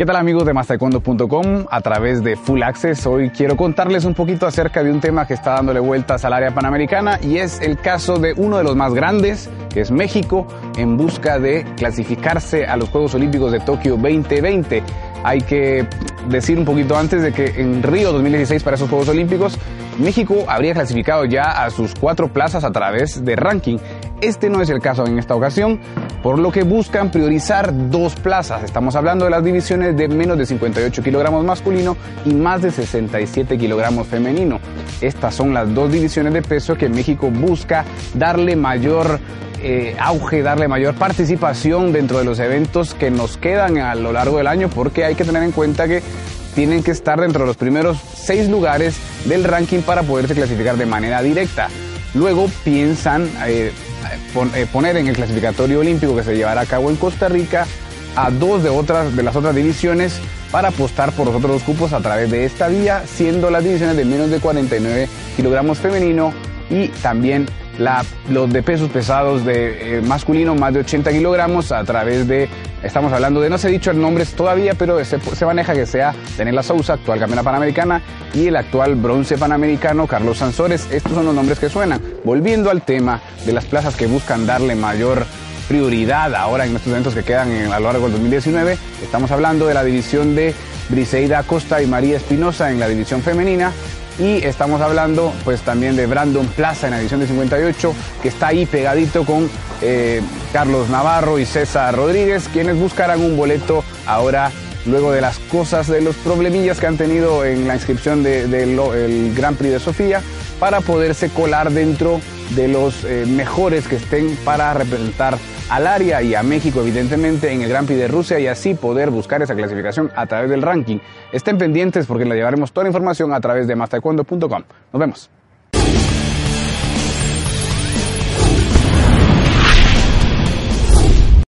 ¿Qué tal amigos de mastaekwondo.com? A través de Full Access hoy quiero contarles un poquito acerca de un tema que está dándole vueltas al área panamericana y es el caso de uno de los más grandes, que es México, en busca de clasificarse a los Juegos Olímpicos de Tokio 2020. Hay que decir un poquito antes de que en Río 2016 para esos Juegos Olímpicos México habría clasificado ya a sus cuatro plazas a través de ranking. Este no es el caso en esta ocasión por lo que buscan priorizar dos plazas. Estamos hablando de las divisiones de menos de 58 kilogramos masculino y más de 67 kilogramos femenino. Estas son las dos divisiones de peso que México busca darle mayor eh, auge, darle mayor participación dentro de los eventos que nos quedan a lo largo del año, porque hay que tener en cuenta que tienen que estar dentro de los primeros seis lugares del ranking para poderse clasificar de manera directa. Luego piensan eh, eh, poner en el clasificatorio olímpico que se llevará a cabo en Costa Rica a dos de, otras, de las otras divisiones para apostar por los otros dos cupos a través de esta vía, siendo las divisiones de menos de 49 kilogramos femenino y también los de pesos pesados de eh, masculino más de 80 kilogramos a través de, estamos hablando de, no se ha dicho el nombre todavía, pero se, se maneja que sea Daniela Sousa, actual campeona panamericana, y el actual bronce panamericano Carlos Sansores. Estos son los nombres que suenan. Volviendo al tema de las plazas que buscan darle mayor prioridad ahora en estos eventos que quedan a lo largo del 2019, estamos hablando de la división de Briseida Costa y María Espinosa en la división femenina, y estamos hablando pues también de Brandon Plaza en la edición de 58, que está ahí pegadito con eh, Carlos Navarro y César Rodríguez, quienes buscarán un boleto ahora luego de las cosas, de los problemillas que han tenido en la inscripción del de, Gran Prix de Sofía, para poderse colar dentro de los eh, mejores que estén para representar al área y a México, evidentemente, en el Gran Prix de Rusia y así poder buscar esa clasificación a través del ranking. Estén pendientes porque le llevaremos toda la información a través de mastaekwondo.com. Nos vemos.